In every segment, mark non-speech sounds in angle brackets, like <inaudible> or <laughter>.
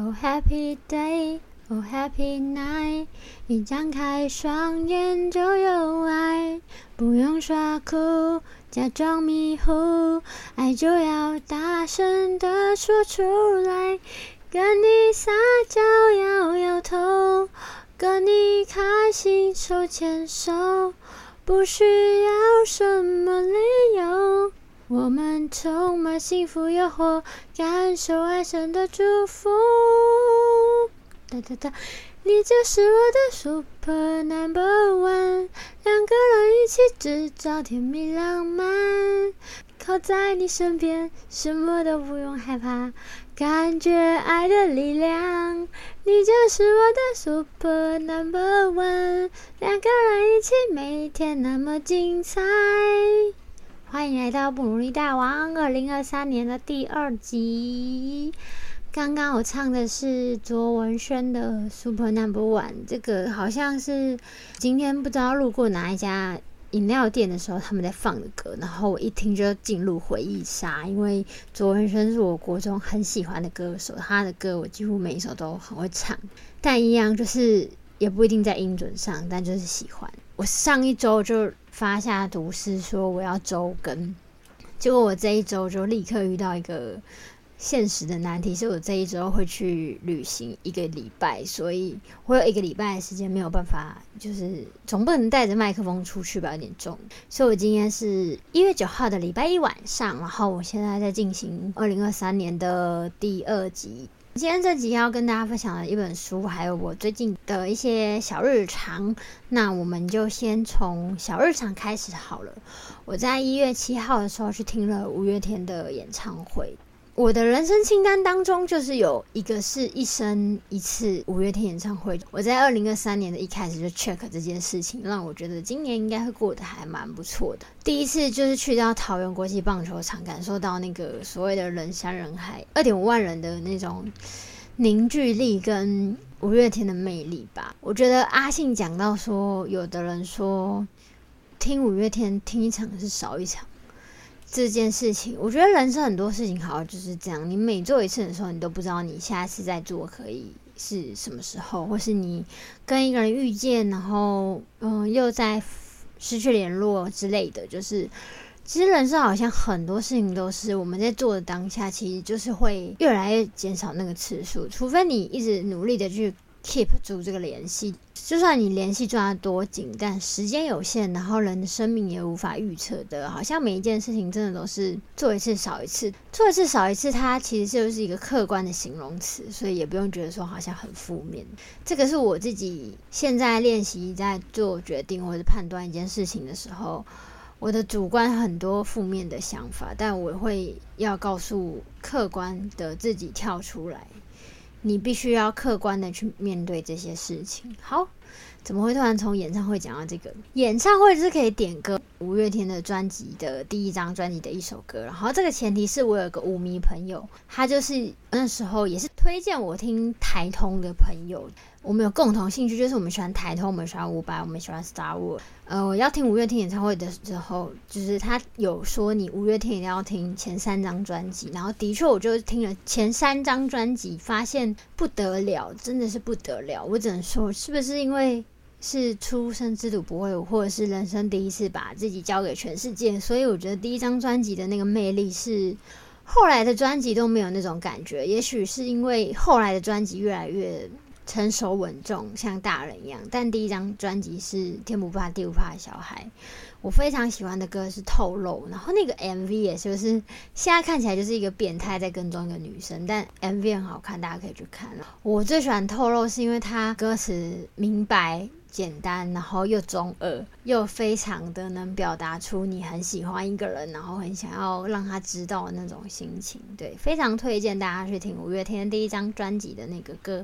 Oh happy day, oh happy night，一张开双眼就有爱，不用耍酷，假装迷糊，爱就要大声的说出来，跟你撒娇摇摇头，跟你开心手牵手，不需要什么理由。我们充满幸福诱惑，感受爱神的祝福。哒哒哒，你就是我的 super number one，两个人一起制造甜蜜浪漫，靠在你身边，什么都不用害怕，感觉爱的力量。你就是我的 super number one，两个人一起，每天那么精彩。欢迎来到不努力大王二零二三年的第二集。刚刚我唱的是卓文萱的《Super Number One》，这个好像是今天不知道路过哪一家饮料店的时候他们在放的歌，然后我一听就进入回忆杀。因为卓文萱是我国中很喜欢的歌手，她的歌我几乎每一首都很会唱，但一样就是也不一定在音准上，但就是喜欢。我上一周就。发下毒誓说我要周更，结果我这一周就立刻遇到一个现实的难题，是我这一周会去旅行一个礼拜，所以我有一个礼拜的时间没有办法，就是总不能带着麦克风出去吧，有点重。所以我今天是一月九号的礼拜一晚上，然后我现在在进行二零二三年的第二集。今天这集要跟大家分享的一本书，还有我最近的一些小日常。那我们就先从小日常开始好了。我在一月七号的时候去听了五月天的演唱会。我的人生清单当中，就是有一个是一生一次五月天演唱会。我在二零二三年的一开始就 check 这件事情，让我觉得今年应该会过得还蛮不错的。第一次就是去到桃园国际棒球场，感受到那个所谓的人山人海，二点五万人的那种凝聚力跟五月天的魅力吧。我觉得阿信讲到说，有的人说听五月天听一场是少一场。这件事情，我觉得人生很多事情好像就是这样。你每做一次的时候，你都不知道你下次再做可以是什么时候，或是你跟一个人遇见，然后嗯，又在失去联络之类的。就是其实人生好像很多事情都是我们在做的当下，其实就是会越来越减少那个次数，除非你一直努力的去。Keep 住这个联系，就算你联系抓得多紧，但时间有限，然后人的生命也无法预测的。好像每一件事情真的都是做一次少一次，做一次少一次，它其实就是一个客观的形容词，所以也不用觉得说好像很负面。这个是我自己现在练习在做决定或者判断一件事情的时候，我的主观很多负面的想法，但我会要告诉客观的自己跳出来。你必须要客观的去面对这些事情。好，怎么会突然从演唱会讲到这个？演唱会是可以点歌，五月天的专辑的第一张专辑的一首歌。然后这个前提是我有个舞迷朋友，他就是那时候也是推荐我听台通的朋友。我们有共同兴趣，就是我们喜欢抬头，我们喜欢伍佰，我们喜欢 Star War。呃，我要听五月天演唱会的时候，就是他有说你五月天一定要听前三张专辑，然后的确我就听了前三张专辑，发现不得了，真的是不得了。我只能说，是不是因为是出生之犊不会舞，或者是人生第一次把自己交给全世界，所以我觉得第一张专辑的那个魅力是后来的专辑都没有那种感觉。也许是因为后来的专辑越来越。成熟稳重，像大人一样。但第一张专辑是《天不怕地不怕的小孩》，我非常喜欢的歌是《透露》，然后那个 MV 也就是现在看起来就是一个变态在跟踪一个女生，但 MV 很好看，大家可以去看。我最喜欢《透露》是因为它歌词明白、简单，然后又中二，又非常的能表达出你很喜欢一个人，然后很想要让他知道的那种心情。对，非常推荐大家去听五月天第一张专辑的那个歌。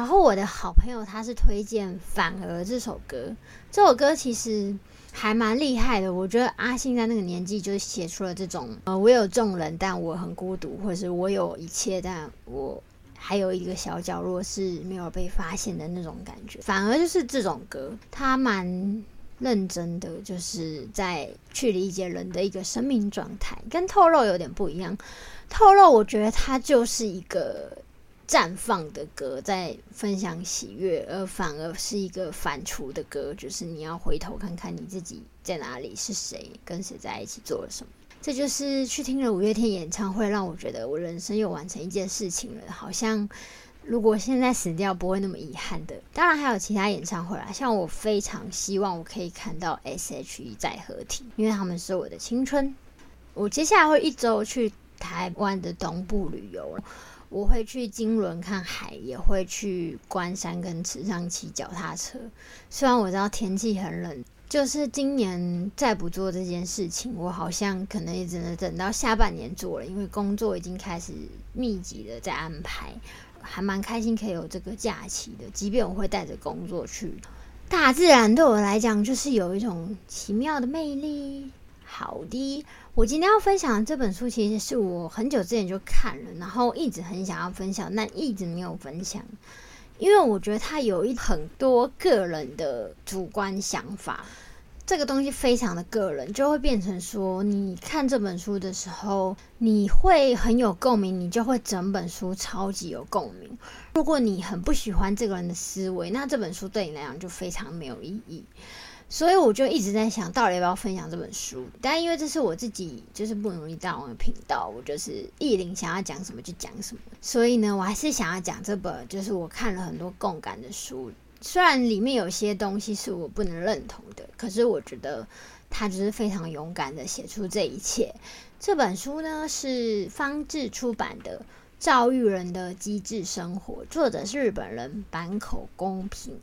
然后我的好朋友他是推荐《反而》这首歌，这首歌其实还蛮厉害的。我觉得阿信在那个年纪就写出了这种呃，我有众人，但我很孤独，或者是我有一切，但我还有一个小角落是没有被发现的那种感觉。反而就是这种歌，他蛮认真的，就是在去理解人的一个生命状态，跟透露有点不一样。透露，我觉得它就是一个。绽放的歌，在分享喜悦，而反而是一个反刍的歌，就是你要回头看看你自己在哪里，是谁跟谁在一起做了什么。这就是去听了五月天演唱会，让我觉得我人生又完成一件事情了，好像。如果现在死掉，不会那么遗憾的。当然还有其他演唱会啦，像我非常希望我可以看到 S.H.E 再合体，因为他们是我的青春。我接下来会一周去台湾的东部旅游，我会去金轮看海，也会去关山跟池上骑脚踏车。虽然我知道天气很冷，就是今年再不做这件事情，我好像可能也只能等到下半年做了，因为工作已经开始密集的在安排。还蛮开心可以有这个假期的，即便我会带着工作去。大自然对我来讲就是有一种奇妙的魅力。好的，我今天要分享的这本书其实是我很久之前就看了，然后一直很想要分享，但一直没有分享，因为我觉得它有一很多个人的主观想法。这个东西非常的个人，就会变成说，你看这本书的时候，你会很有共鸣，你就会整本书超级有共鸣。如果你很不喜欢这个人的思维，那这本书对你来讲就非常没有意义。所以我就一直在想，到底要不要分享这本书？但因为这是我自己就是不努力大王的频道，我就是意林想要讲什么就讲什么。所以呢，我还是想要讲这本，就是我看了很多共感的书。虽然里面有些东西是我不能认同的，可是我觉得他就是非常勇敢的写出这一切。这本书呢是方志出版的《教育人的机智生活》，作者是日本人坂口公平。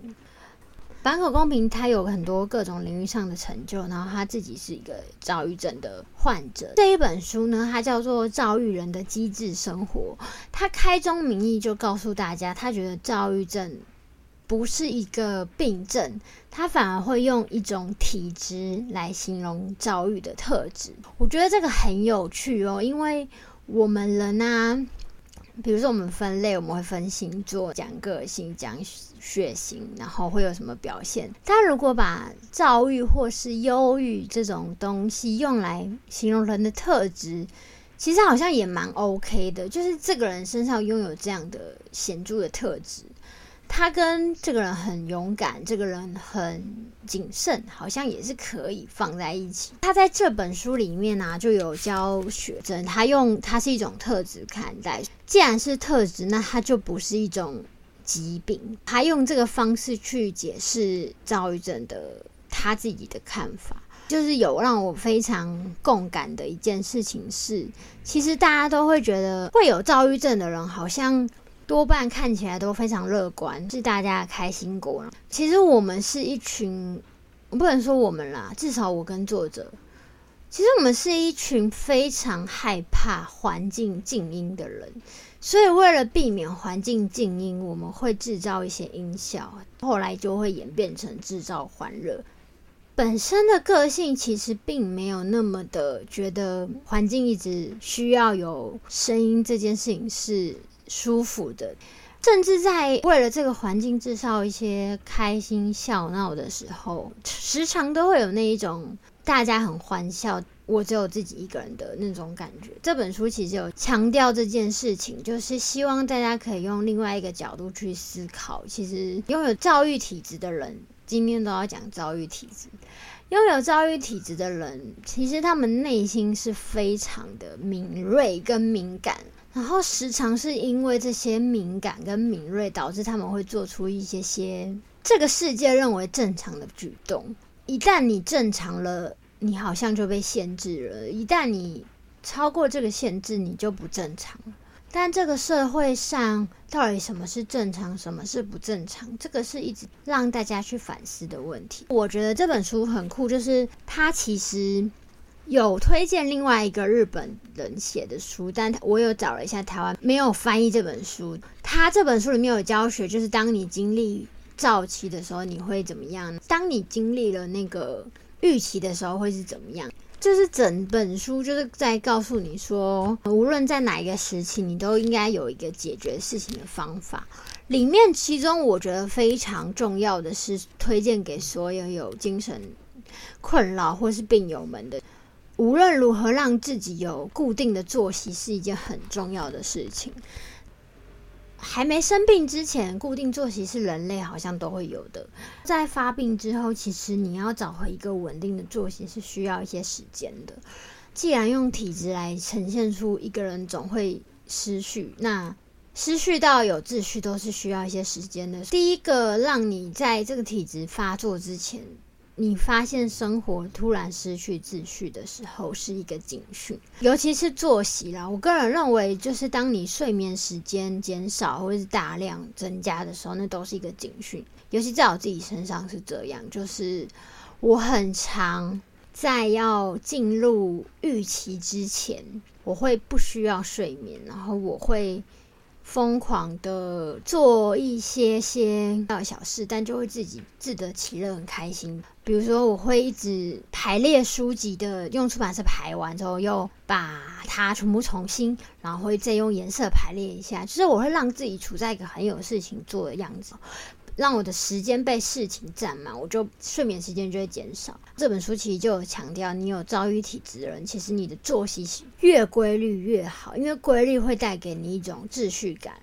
反口公平他有很多各种领域上的成就，然后他自己是一个躁郁症的患者。这一本书呢，它叫做《躁郁人的机智生活》，他开宗明义就告诉大家，他觉得躁郁症。不是一个病症，他反而会用一种体质来形容躁郁的特质。我觉得这个很有趣哦，因为我们人啊，比如说我们分类，我们会分星座、讲个性、讲血型，然后会有什么表现。但如果把躁郁或是忧郁这种东西用来形容人的特质，其实好像也蛮 OK 的，就是这个人身上拥有这样的显著的特质。他跟这个人很勇敢，这个人很谨慎，好像也是可以放在一起。他在这本书里面呢，就有教学生，他用他是一种特质看待。既然是特质，那它就不是一种疾病。他用这个方式去解释躁郁症的他自己的看法，就是有让我非常共感的一件事情是，其实大家都会觉得会有躁郁症的人好像。多半看起来都非常乐观，是大家的开心果。其实我们是一群，我不能说我们啦，至少我跟作者，其实我们是一群非常害怕环境静音的人。所以为了避免环境静音，我们会制造一些音效，后来就会演变成制造欢乐。本身的个性其实并没有那么的觉得环境一直需要有声音这件事情是。舒服的，甚至在为了这个环境制造一些开心笑闹的时候，时常都会有那一种大家很欢笑，我只有自己一个人的那种感觉。这本书其实有强调这件事情，就是希望大家可以用另外一个角度去思考。其实拥有躁郁体质的人，今天都要讲躁郁体质。拥有躁郁体质的人，其实他们内心是非常的敏锐跟敏感。然后时常是因为这些敏感跟敏锐，导致他们会做出一些些这个世界认为正常的举动。一旦你正常了，你好像就被限制了；一旦你超过这个限制，你就不正常了。但这个社会上到底什么是正常，什么是不正常，这个是一直让大家去反思的问题。我觉得这本书很酷，就是它其实。有推荐另外一个日本人写的书，但我有找了一下台湾没有翻译这本书。他这本书里面有教学，就是当你经历早期的时候，你会怎么样？当你经历了那个预期的时候，会是怎么样？就是整本书就是在告诉你说，无论在哪一个时期，你都应该有一个解决事情的方法。里面其中我觉得非常重要的是，推荐给所有有精神困扰或是病友们的。无论如何，让自己有固定的作息是一件很重要的事情。还没生病之前，固定作息是人类好像都会有的。在发病之后，其实你要找回一个稳定的作息是需要一些时间的。既然用体质来呈现出一个人总会失序，那失序到有秩序都是需要一些时间的。第一个让你在这个体质发作之前。你发现生活突然失去秩序的时候，是一个警讯，尤其是作息啦。我个人认为，就是当你睡眠时间减少或是大量增加的时候，那都是一个警讯。尤其在我自己身上是这样，就是我很常在要进入预期之前，我会不需要睡眠，然后我会。疯狂的做一些些小小事，但就会自己自得其乐，很开心。比如说，我会一直排列书籍的，用出版社排完之后，又把它全部重新，然后会再用颜色排列一下，就是我会让自己处在一个很有事情做的样子。让我的时间被事情占满，我就睡眠时间就会减少。这本书其实就有强调，你有躁郁体质的人，其实你的作息越规律越好，因为规律会带给你一种秩序感，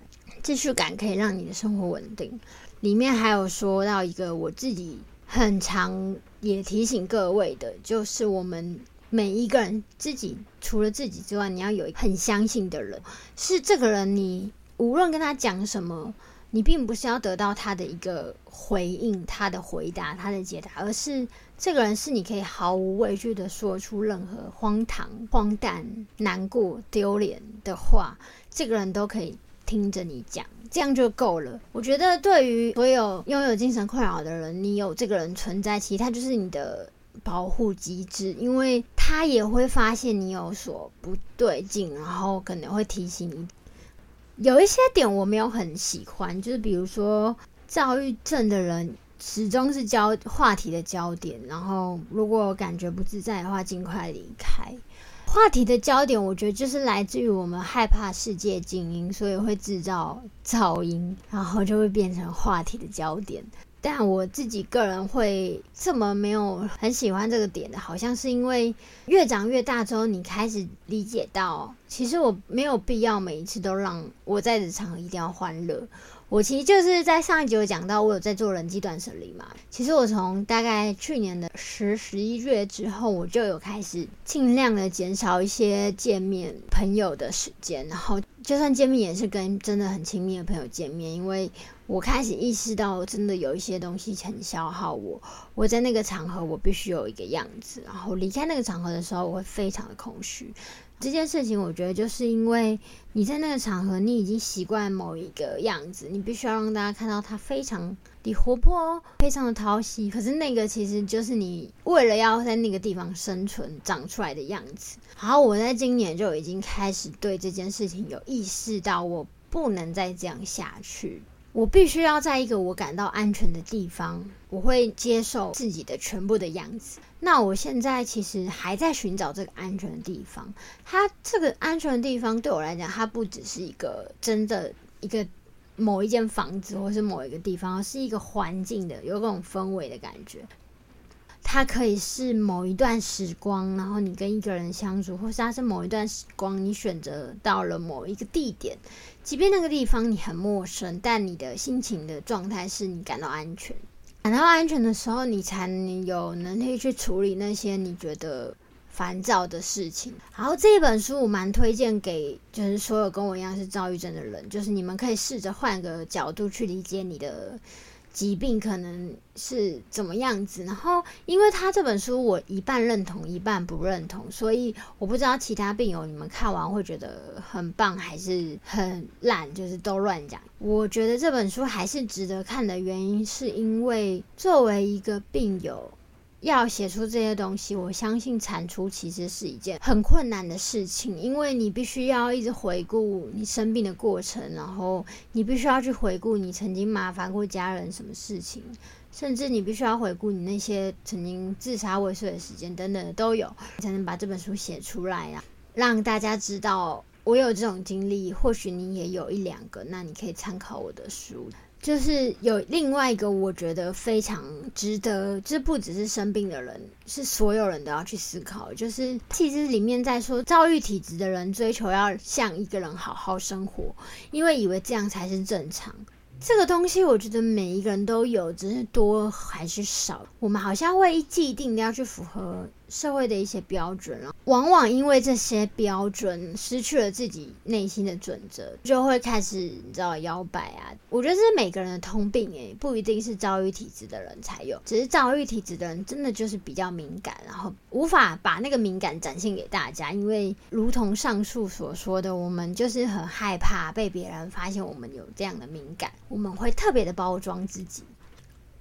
秩序感可以让你的生活稳定。里面还有说到一个我自己很常也提醒各位的，就是我们每一个人自己除了自己之外，你要有很相信的人，是这个人，你无论跟他讲什么。你并不是要得到他的一个回应，他的回答，他的解答，而是这个人是你可以毫无畏惧的说出任何荒唐、荒诞、难过、丢脸的话，这个人都可以听着你讲，这样就够了。我觉得对于所有拥有精神困扰的人，你有这个人存在，其实他就是你的保护机制，因为他也会发现你有所不对劲，然后可能会提醒你。有一些点我没有很喜欢，就是比如说躁郁症的人始终是焦话题的焦点，然后如果感觉不自在的话，尽快离开。话题的焦点，我觉得就是来自于我们害怕世界静音，所以会制造噪音，然后就会变成话题的焦点。但我自己个人会这么没有很喜欢这个点的，好像是因为越长越大之后，你开始理解到，其实我没有必要每一次都让我在的场一定要欢乐。我其实就是在上一集有讲到，我有在做人际断舍离嘛。其实我从大概去年的十十一月之后，我就有开始尽量的减少一些见面朋友的时间，然后就算见面也是跟真的很亲密的朋友见面，因为。我开始意识到，真的有一些东西很消耗我。我在那个场合，我必须有一个样子，然后离开那个场合的时候，我会非常的空虚。这件事情，我觉得就是因为你在那个场合，你已经习惯某一个样子，你必须要让大家看到他非常的活泼哦，非常的讨喜。可是那个其实就是你为了要在那个地方生存长出来的样子。好，我在今年就已经开始对这件事情有意识到，我不能再这样下去。我必须要在一个我感到安全的地方，我会接受自己的全部的样子。那我现在其实还在寻找这个安全的地方。它这个安全的地方对我来讲，它不只是一个真的一个某一间房子，或是某一个地方，是一个环境的，有种氛围的感觉。它可以是某一段时光，然后你跟一个人相处，或是它是某一段时光，你选择到了某一个地点，即便那个地方你很陌生，但你的心情的状态是你感到安全，感到安全的时候，你才有能力去处理那些你觉得烦躁的事情。然后这一本书我蛮推荐给，就是所有跟我一样是躁郁症的人，就是你们可以试着换个角度去理解你的。疾病可能是怎么样子？然后，因为他这本书我一半认同，一半不认同，所以我不知道其他病友你们看完会觉得很棒还是很烂，就是都乱讲。我觉得这本书还是值得看的原因，是因为作为一个病友。要写出这些东西，我相信产出其实是一件很困难的事情，因为你必须要一直回顾你生病的过程，然后你必须要去回顾你曾经麻烦过家人什么事情，甚至你必须要回顾你那些曾经自杀未遂的时间等等的都有，才能把这本书写出来啊，让大家知道我有这种经历，或许你也有一两个，那你可以参考我的书。就是有另外一个我觉得非常值得，这不只是生病的人，是所有人都要去思考。就是其实里面在说，遭遇体质的人追求要像一个人好好生活，因为以为这样才是正常。这个东西我觉得每一个人都有，只是多还是少。我们好像会既定的要去符合。社会的一些标准啊，往往因为这些标准失去了自己内心的准则，就会开始你知道摇摆啊。我觉得这是每个人的通病诶，不一定是遭遇体质的人才有，只是遭遇体质的人真的就是比较敏感，然后无法把那个敏感展现给大家。因为如同上述所说的，我们就是很害怕被别人发现我们有这样的敏感，我们会特别的包装自己，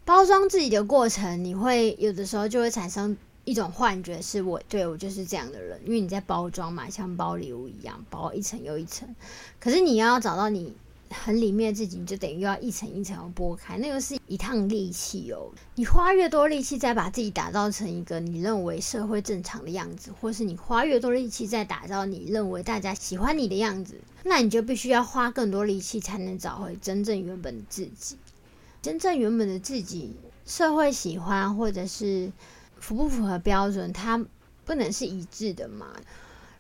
包装自己的过程，你会有的时候就会产生。一种幻觉是我对我就是这样的人，因为你在包装嘛，像包礼物一样，包一层又一层。可是你要找到你很里面的自己，你就等于要一层一层要剥开，那个是一趟力气哦。你花越多力气，再把自己打造成一个你认为社会正常的样子，或是你花越多力气在打造你认为大家喜欢你的样子，那你就必须要花更多力气才能找回真正原本的自己。真正原本的自己，社会喜欢或者是。符不符合标准，它不能是一致的嘛？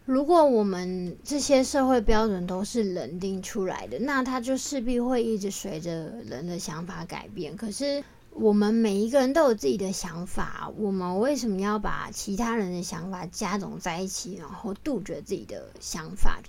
如果我们这些社会标准都是人定出来的，那它就势必会一直随着人的想法改变。可是我们每一个人都有自己的想法，我们为什么要把其他人的想法加总在一起，然后杜绝自己的想法？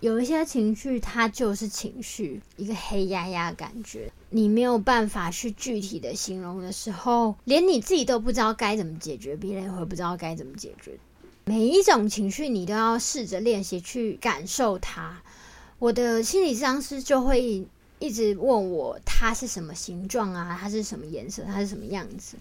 有一些情绪，它就是情绪，一个黑压压感觉，你没有办法去具体的形容的时候，连你自己都不知道该怎么解决，别人也会不知道该怎么解决。每一种情绪，你都要试着练习去感受它。我的心理治疗师就会一直问我，它是什么形状啊？它是什么颜色？它是什么样子？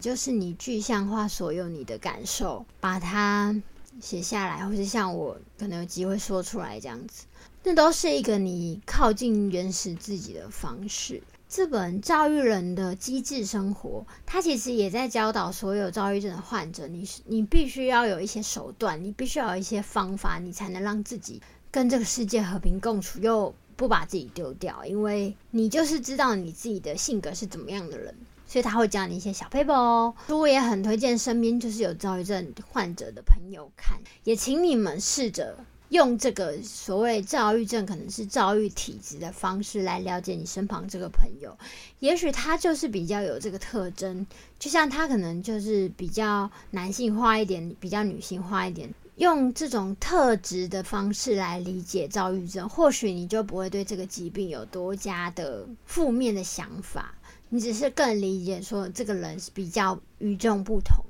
就是你具象化所有你的感受，把它。写下来，或是像我可能有机会说出来这样子，那都是一个你靠近原始自己的方式。这本《躁郁人的机智生活》，它其实也在教导所有躁郁症的患者，你是你必须要有一些手段，你必须要有一些方法，你才能让自己跟这个世界和平共处，又不把自己丢掉，因为你就是知道你自己的性格是怎么样的人。所以他会教你一些小 paper 哦，我也很推荐身边就是有躁郁症患者的朋友看，也请你们试着用这个所谓躁郁症可能是躁郁体质的方式来了解你身旁这个朋友，也许他就是比较有这个特征，就像他可能就是比较男性化一点，比较女性化一点，用这种特质的方式来理解躁郁症，或许你就不会对这个疾病有多加的负面的想法。你只是更理解说这个人是比较与众不同，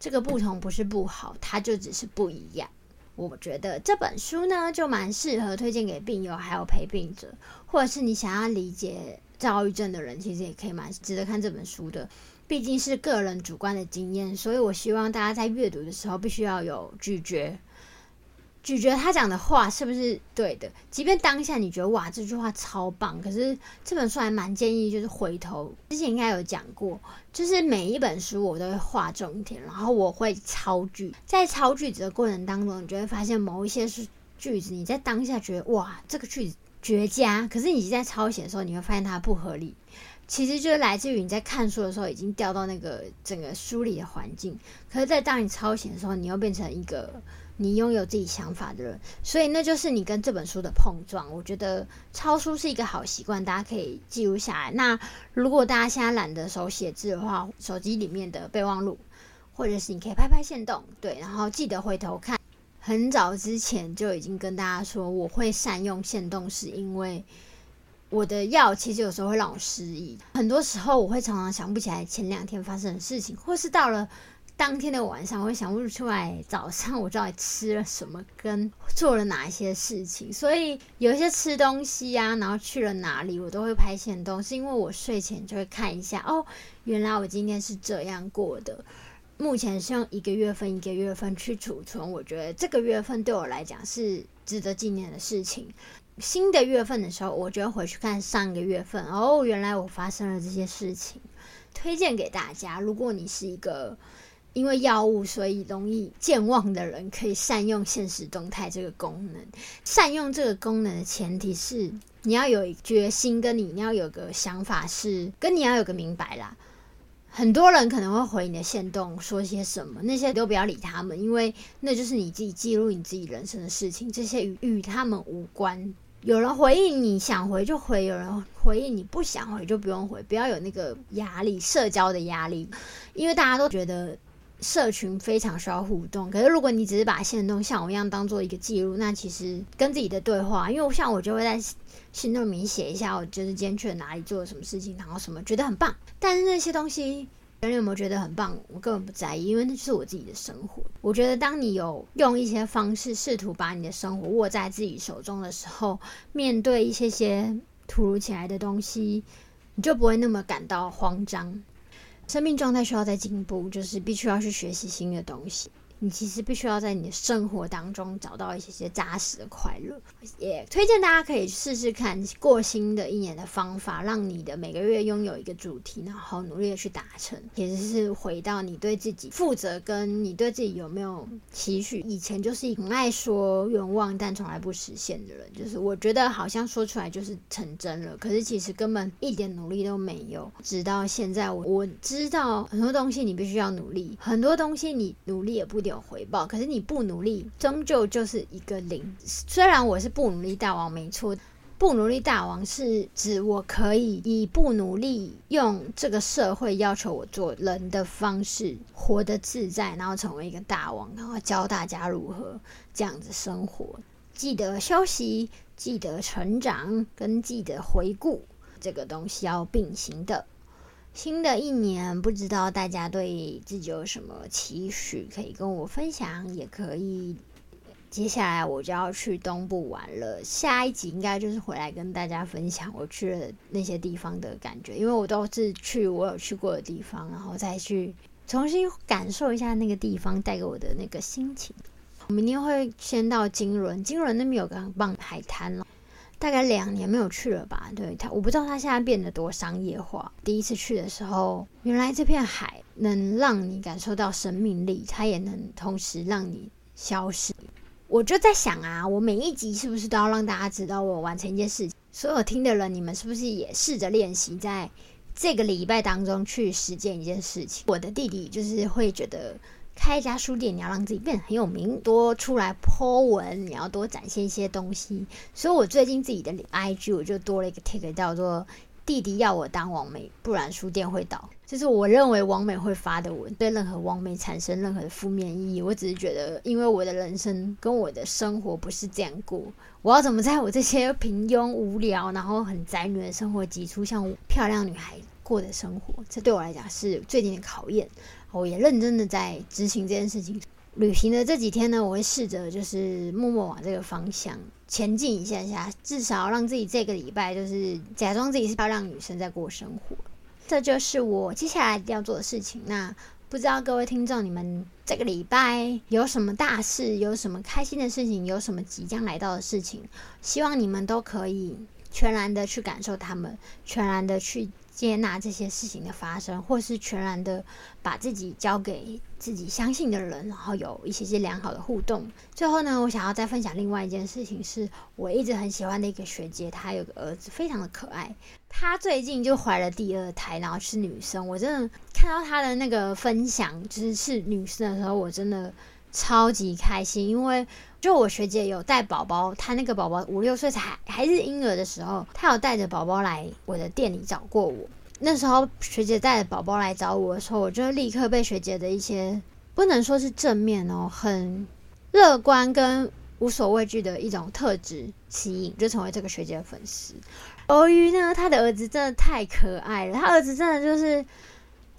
这个不同不是不好，他就只是不一样。我觉得这本书呢，就蛮适合推荐给病友还有陪病者，或者是你想要理解躁郁症的人，其实也可以蛮值得看这本书的。毕竟是个人主观的经验，所以我希望大家在阅读的时候必须要有咀嚼。咀嚼他讲的话是不是对的？即便当下你觉得哇这句话超棒，可是这本书还蛮建议就是回头之前应该有讲过，就是每一本书我都会画重点，然后我会抄句，在抄句子的过程当中，你就会发现某一些是句子，你在当下觉得哇这个句子绝佳，可是你在抄写的时候，你会发现它不合理，其实就是来自于你在看书的时候已经掉到那个整个书里的环境，可是，在当你抄写的时候，你又变成一个。你拥有自己想法的人，所以那就是你跟这本书的碰撞。我觉得抄书是一个好习惯，大家可以记录下来。那如果大家现在懒得手写字的话，手机里面的备忘录，或者是你可以拍拍线动，对，然后记得回头看。很早之前就已经跟大家说，我会善用线动，是因为我的药其实有时候会让我失忆，很多时候我会常常想不起来前两天发生的事情，或是到了。当天的晚上，我会想不出来早上我到底吃了什么，跟做了哪一些事情。所以有一些吃东西啊，然后去了哪里，我都会拍现东是因为我睡前就会看一下，哦，原来我今天是这样过的。目前是用一个月份一个月份去储存，我觉得这个月份对我来讲是值得纪念的事情。新的月份的时候，我就回去看上个月份，哦，原来我发生了这些事情，推荐给大家。如果你是一个因为药物所以容易健忘的人，可以善用现实动态这个功能。善用这个功能的前提是，你要有决心，跟你你要有个想法，是跟你要有个明白啦。很多人可能会回你的线动说些什么，那些都不要理他们，因为那就是你自己记录你自己人生的事情，这些与与他们无关。有人回应你想回就回，有人回应你不想回就不用回，不要有那个压力，社交的压力，因为大家都觉得社群非常需要互动。可是如果你只是把线动像我一样当做一个记录，那其实跟自己的对话，因为像我就会在心动里面写一下，我就是今天去了哪里，做了什么事情，然后什么觉得很棒。但是那些东西。别人有没有觉得很棒？我根本不在意，因为那是我自己的生活。我觉得，当你有用一些方式试图把你的生活握在自己手中的时候，面对一些些突如其来的东西，你就不会那么感到慌张。生命状态需要在进步，就是必须要去学习新的东西。你其实必须要在你的生活当中找到一些些扎实的快乐，也推荐大家可以试试看过新的一年的方法，让你的每个月拥有一个主题，然后努力的去达成，也就是回到你对自己负责，跟你对自己有没有期许。以前就是很爱说愿望，但从来不实现的人，就是我觉得好像说出来就是成真了，可是其实根本一点努力都没有。直到现在，我我知道很多东西你必须要努力，很多东西你努力也不一定。有回报，可是你不努力，终究就是一个零。虽然我是不努力大王，没错，不努力大王是指我可以以不努力，用这个社会要求我做人的方式活得自在，然后成为一个大王，然后教大家如何这样子生活。记得休息，记得成长，跟记得回顾，这个东西要并行的。新的一年，不知道大家对自己有什么期许，可以跟我分享，也可以。接下来我就要去东部玩了，下一集应该就是回来跟大家分享我去了那些地方的感觉，因为我都是去我有去过的地方，然后再去重新感受一下那个地方带给我的那个心情。我明天会先到金轮，金轮那边有个很棒的海滩了。大概两年没有去了吧？对他，我不知道他现在变得多商业化。第一次去的时候，原来这片海能让你感受到生命力，它也能同时让你消失。我就在想啊，我每一集是不是都要让大家知道我完成一件事情？所有听的人，你们是不是也试着练习，在这个礼拜当中去实践一件事情？我的弟弟就是会觉得。开一家书店，你要让自己变得很有名，多出来 po 文，你要多展现一些东西。所以我最近自己的 IG 我就多了一个 tag，叫做“弟弟要我当王美，不然书店会倒”。就是我认为王美会发的文，对任何王美产生任何的负面意义。我只是觉得，因为我的人生跟我的生活不是这样过，我要怎么在我这些平庸无聊，然后很宅女的生活挤出像漂亮女孩过的生活？这对我来讲是最近的考验。我也认真的在执行这件事情。旅行的这几天呢，我会试着就是默默往这个方向前进一下下，至少让自己这个礼拜就是假装自己是漂亮女生在过生活。这就是我接下来要做的事情。那不知道各位听众，你们这个礼拜有什么大事？有什么开心的事情？有什么即将来到的事情？希望你们都可以全然的去感受他们，全然的去。接纳这些事情的发生，或是全然的把自己交给自己相信的人，然后有一些些良好的互动。最后呢，我想要再分享另外一件事情，是我一直很喜欢的一个学姐，她有个儿子，非常的可爱。她最近就怀了第二胎，然后是女生。我真的看到她的那个分享，就是是女生的时候，我真的超级开心，因为。就我学姐有带宝宝，她那个宝宝五六岁才还是婴儿的时候，她有带着宝宝来我的店里找过我。那时候学姐带着宝宝来找我的时候，我就立刻被学姐的一些不能说是正面哦，很乐观跟无所畏惧的一种特质吸引，就成为这个学姐的粉丝。由于呢，他的儿子真的太可爱了，他儿子真的就是。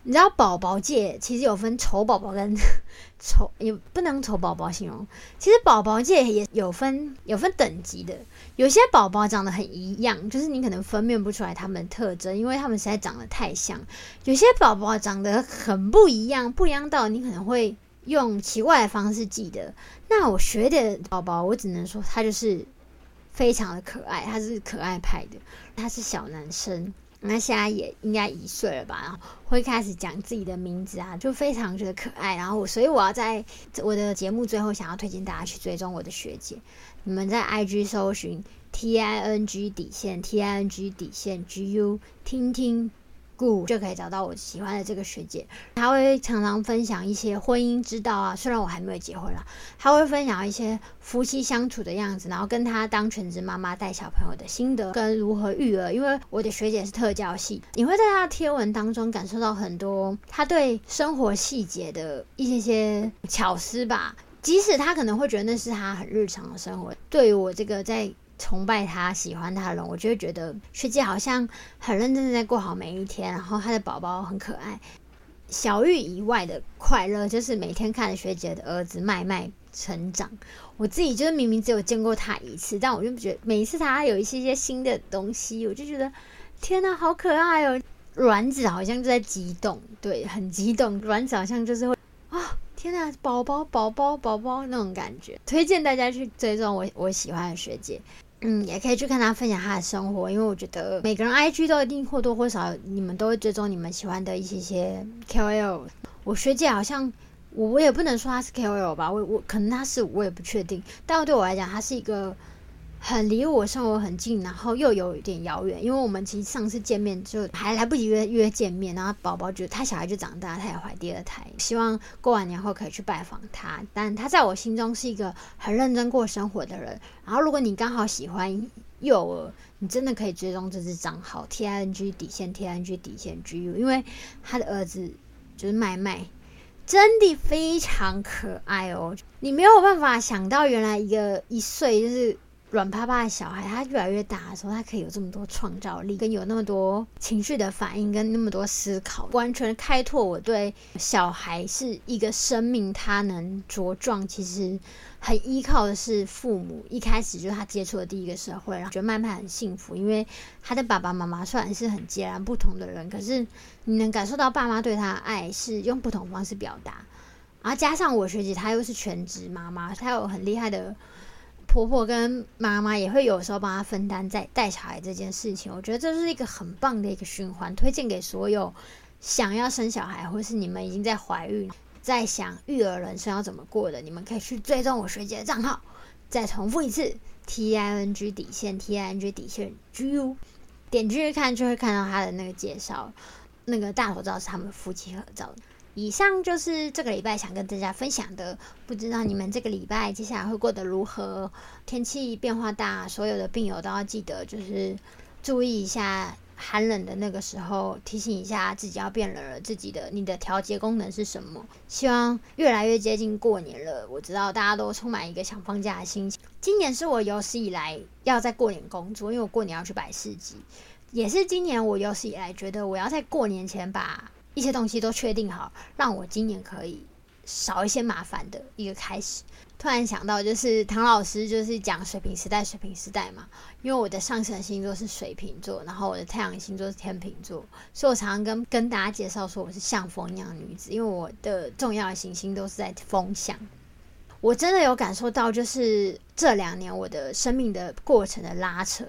你知道宝宝界其实有分丑宝宝跟 <laughs> 丑，也不能丑宝宝形容。其实宝宝界也有分有分等级的，有些宝宝长得很一样，就是你可能分辨不出来他们的特征，因为他们实在长得太像。有些宝宝长得很不一样，不一样到你可能会用奇怪的方式记得。那我学的宝宝，我只能说他就是非常的可爱，他是可爱派的，他是小男生。那现在也应该一岁了吧，然后会开始讲自己的名字啊，就非常觉得可爱。然后我，所以我要在我的节目最后想要推荐大家去追踪我的学姐，你们在 IG 搜寻 T I N G 底线 T I N G 底线 G U 听听。故就可以找到我喜欢的这个学姐，她会常常分享一些婚姻之道啊。虽然我还没有结婚啦，她会分享一些夫妻相处的样子，然后跟她当全职妈妈带小朋友的心得跟如何育儿。因为我的学姐是特教系，你会在她的贴文当中感受到很多她对生活细节的一些些巧思吧。即使她可能会觉得那是她很日常的生活，对于我这个在。崇拜他、喜欢他的人，我就会觉得学姐好像很认真的在过好每一天，然后她的宝宝很可爱。小玉以外的快乐，就是每天看着学姐的儿子麦麦成长。我自己就是明明只有见过他一次，但我就觉得每一次他有一些些新的东西，我就觉得天哪，好可爱哦！卵子好像就在激动，对，很激动。卵子好像就是会啊，天哪，宝宝、宝宝、宝宝那种感觉。推荐大家去追踪我我喜欢的学姐。嗯，也可以去看他分享他的生活，因为我觉得每个人 IG 都一定或多或少，你们都会追踪你们喜欢的一些些 KOL。我学姐好像，我我也不能说她是 KOL 吧，我我可能她是，我也不确定。但对我来讲，她是一个。很离我生活很近，然后又有一点遥远，因为我们其实上次见面就还来不及约约见面，然后宝宝就他小孩就长大，他也怀第二胎，希望过完年后可以去拜访他。但他在我心中是一个很认真过生活的人。然后如果你刚好喜欢幼儿，你真的可以追踪这支账号 T I N G 底线 T I N G 底线 G U，因为他的儿子就是麦麦，真的非常可爱哦。你没有办法想到，原来一个一岁就是。软趴趴的小孩，他越来越大的时候，他可以有这么多创造力，跟有那么多情绪的反应，跟那么多思考，完全开拓我对小孩是一个生命，他能茁壮，其实很依靠的是父母。一开始就是他接触的第一个社会，然后觉得慢慢很幸福，因为他的爸爸妈妈虽然是很截然不同的人，可是你能感受到爸妈对他的爱是用不同方式表达。然后加上我学姐，她又是全职妈妈，她有很厉害的。婆婆跟妈妈也会有时候帮她分担在带小孩这件事情，我觉得这是一个很棒的一个循环，推荐给所有想要生小孩，或是你们已经在怀孕，在想育儿人生要怎么过的，你们可以去追踪我学姐的账号。再重复一次，T I N G 底线，T I N G 底线 G U，点进去看就会看到她的那个介绍，那个大头照是他们夫妻合照。以上就是这个礼拜想跟大家分享的，不知道你们这个礼拜接下来会过得如何？天气变化大，所有的病友都要记得，就是注意一下寒冷的那个时候，提醒一下自己要变冷了。自己的你的调节功能是什么？希望越来越接近过年了，我知道大家都充满一个想放假的心情。今年是我有史以来要在过年工作，因为我过年要去摆市集，也是今年我有史以来觉得我要在过年前把。一些东西都确定好，让我今年可以少一些麻烦的一个开始。突然想到，就是唐老师就是讲水瓶时代，水瓶时代嘛。因为我的上升星座是水瓶座，然后我的太阳星座是天秤座，所以我常常跟跟大家介绍说我是像风一样的女子，因为我的重要的行星都是在风向。我真的有感受到，就是这两年我的生命的过程的拉扯，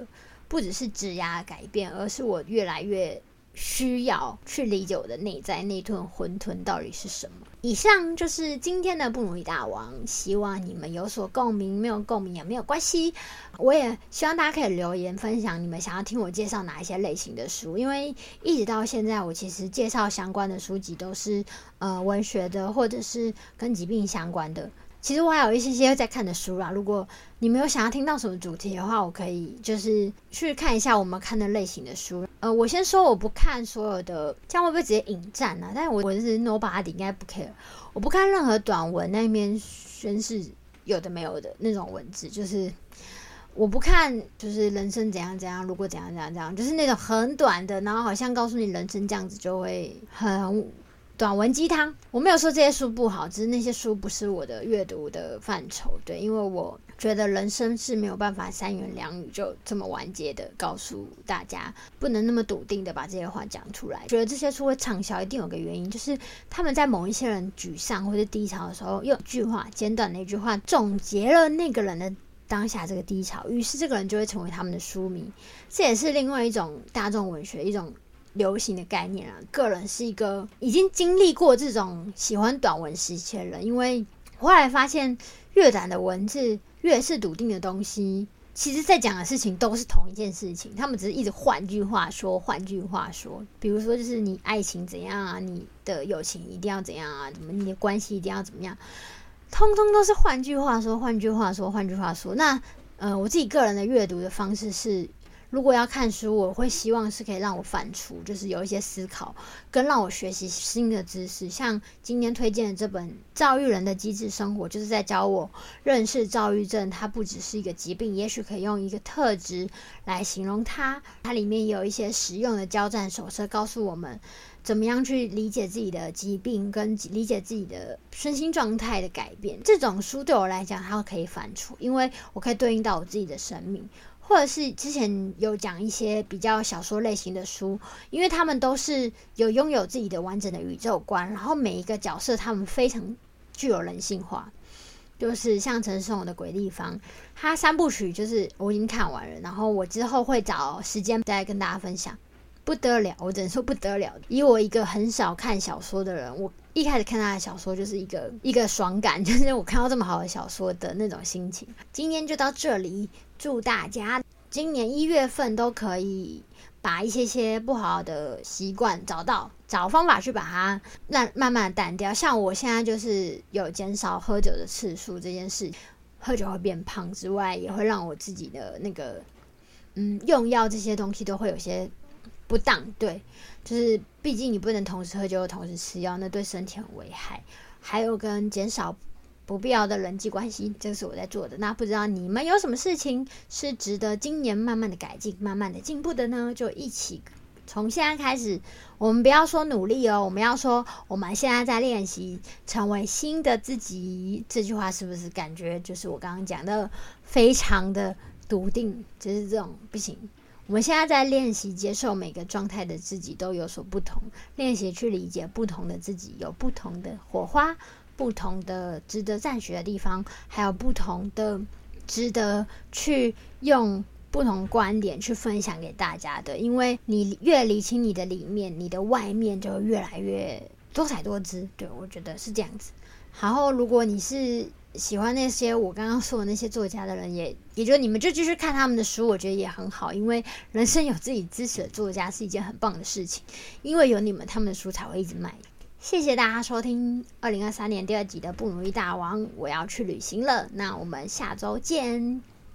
不只是质押改变，而是我越来越。需要去理解我的内在那顿混沌到底是什么。以上就是今天的不努力大王，希望你们有所共鸣，没有共鸣也没有关系。我也希望大家可以留言分享你们想要听我介绍哪一些类型的书，因为一直到现在，我其实介绍相关的书籍都是呃文学的，或者是跟疾病相关的。其实我还有一些些在看的书啦。如果你没有想要听到什么主题的话，我可以就是去看一下我们看的类型的书。呃，我先说我不看所有的，这样会不会直接引战呢？但是我我是 nobody，应该不 care。我不看任何短文那边宣誓有的没有的那种文字，就是我不看，就是人生怎样怎样，如果怎样怎样怎样，就是那种很短的，然后好像告诉你人生这样子就会很。短文鸡汤，我没有说这些书不好，只是那些书不是我的阅读的范畴。对，因为我觉得人生是没有办法三言两语就这么完结的告诉大家，不能那么笃定的把这些话讲出来。觉得这些书会畅销，一定有个原因，就是他们在某一些人沮丧或者低潮的时候，用一句话简短的一句话总结了那个人的当下这个低潮，于是这个人就会成为他们的书迷。这也是另外一种大众文学一种。流行的概念啊。个人是一个已经经历过这种喜欢短文时期的人，因为后来发现越短的文字越是笃定的东西。其实，在讲的事情都是同一件事情，他们只是一直换句话说，换句话说。比如说，就是你爱情怎样啊，你的友情一定要怎样啊，怎么你的关系一定要怎么样，通通都是换句话说，换句话说，换句话说。那，呃，我自己个人的阅读的方式是。如果要看书，我会希望是可以让我反刍，就是有一些思考，跟让我学习新的知识。像今天推荐的这本《躁郁人的机智生活》，就是在教我认识躁郁症，它不只是一个疾病，也许可以用一个特质来形容它。它里面有一些实用的交战手册，告诉我们怎么样去理解自己的疾病，跟理解自己的身心状态的改变。这种书对我来讲，它可以反刍，因为我可以对应到我自己的生命。或者是之前有讲一些比较小说类型的书，因为他们都是有拥有自己的完整的宇宙观，然后每一个角色他们非常具有人性化，就是像陈思勇的《鬼地方》，他三部曲就是我已经看完了，然后我之后会找时间再跟大家分享，不得了，我只能说不得了。以我一个很少看小说的人，我一开始看他的小说就是一个一个爽感，<laughs> 就是我看到这么好的小说的那种心情。今天就到这里。祝大家今年一月份都可以把一些些不好的习惯找到，找方法去把它让慢慢淡掉。像我现在就是有减少喝酒的次数这件事，喝酒会变胖之外，也会让我自己的那个嗯用药这些东西都会有些不当。对，就是毕竟你不能同时喝酒同时吃药，那对身体很危害。还有跟减少。不必要的人际关系，这是我在做的。那不知道你们有什么事情是值得今年慢慢的改进、慢慢的进步的呢？就一起从现在开始，我们不要说努力哦，我们要说我们现在在练习成为新的自己。这句话是不是感觉就是我刚刚讲的非常的笃定？就是这种不行。我们现在在练习接受每个状态的自己都有所不同，练习去理解不同的自己有不同的火花。不同的值得赞许的地方，还有不同的值得去用不同观点去分享给大家的。因为你越理清你的里面，你的外面就越来越多彩多姿。对我觉得是这样子。然后，如果你是喜欢那些我刚刚说的那些作家的人，也也就你们就继续看他们的书，我觉得也很好。因为人生有自己支持的作家是一件很棒的事情。因为有你们，他们的书才会一直卖。谢谢大家收听二零二三年第二集的不努力大王，我要去旅行了。那我们下周见。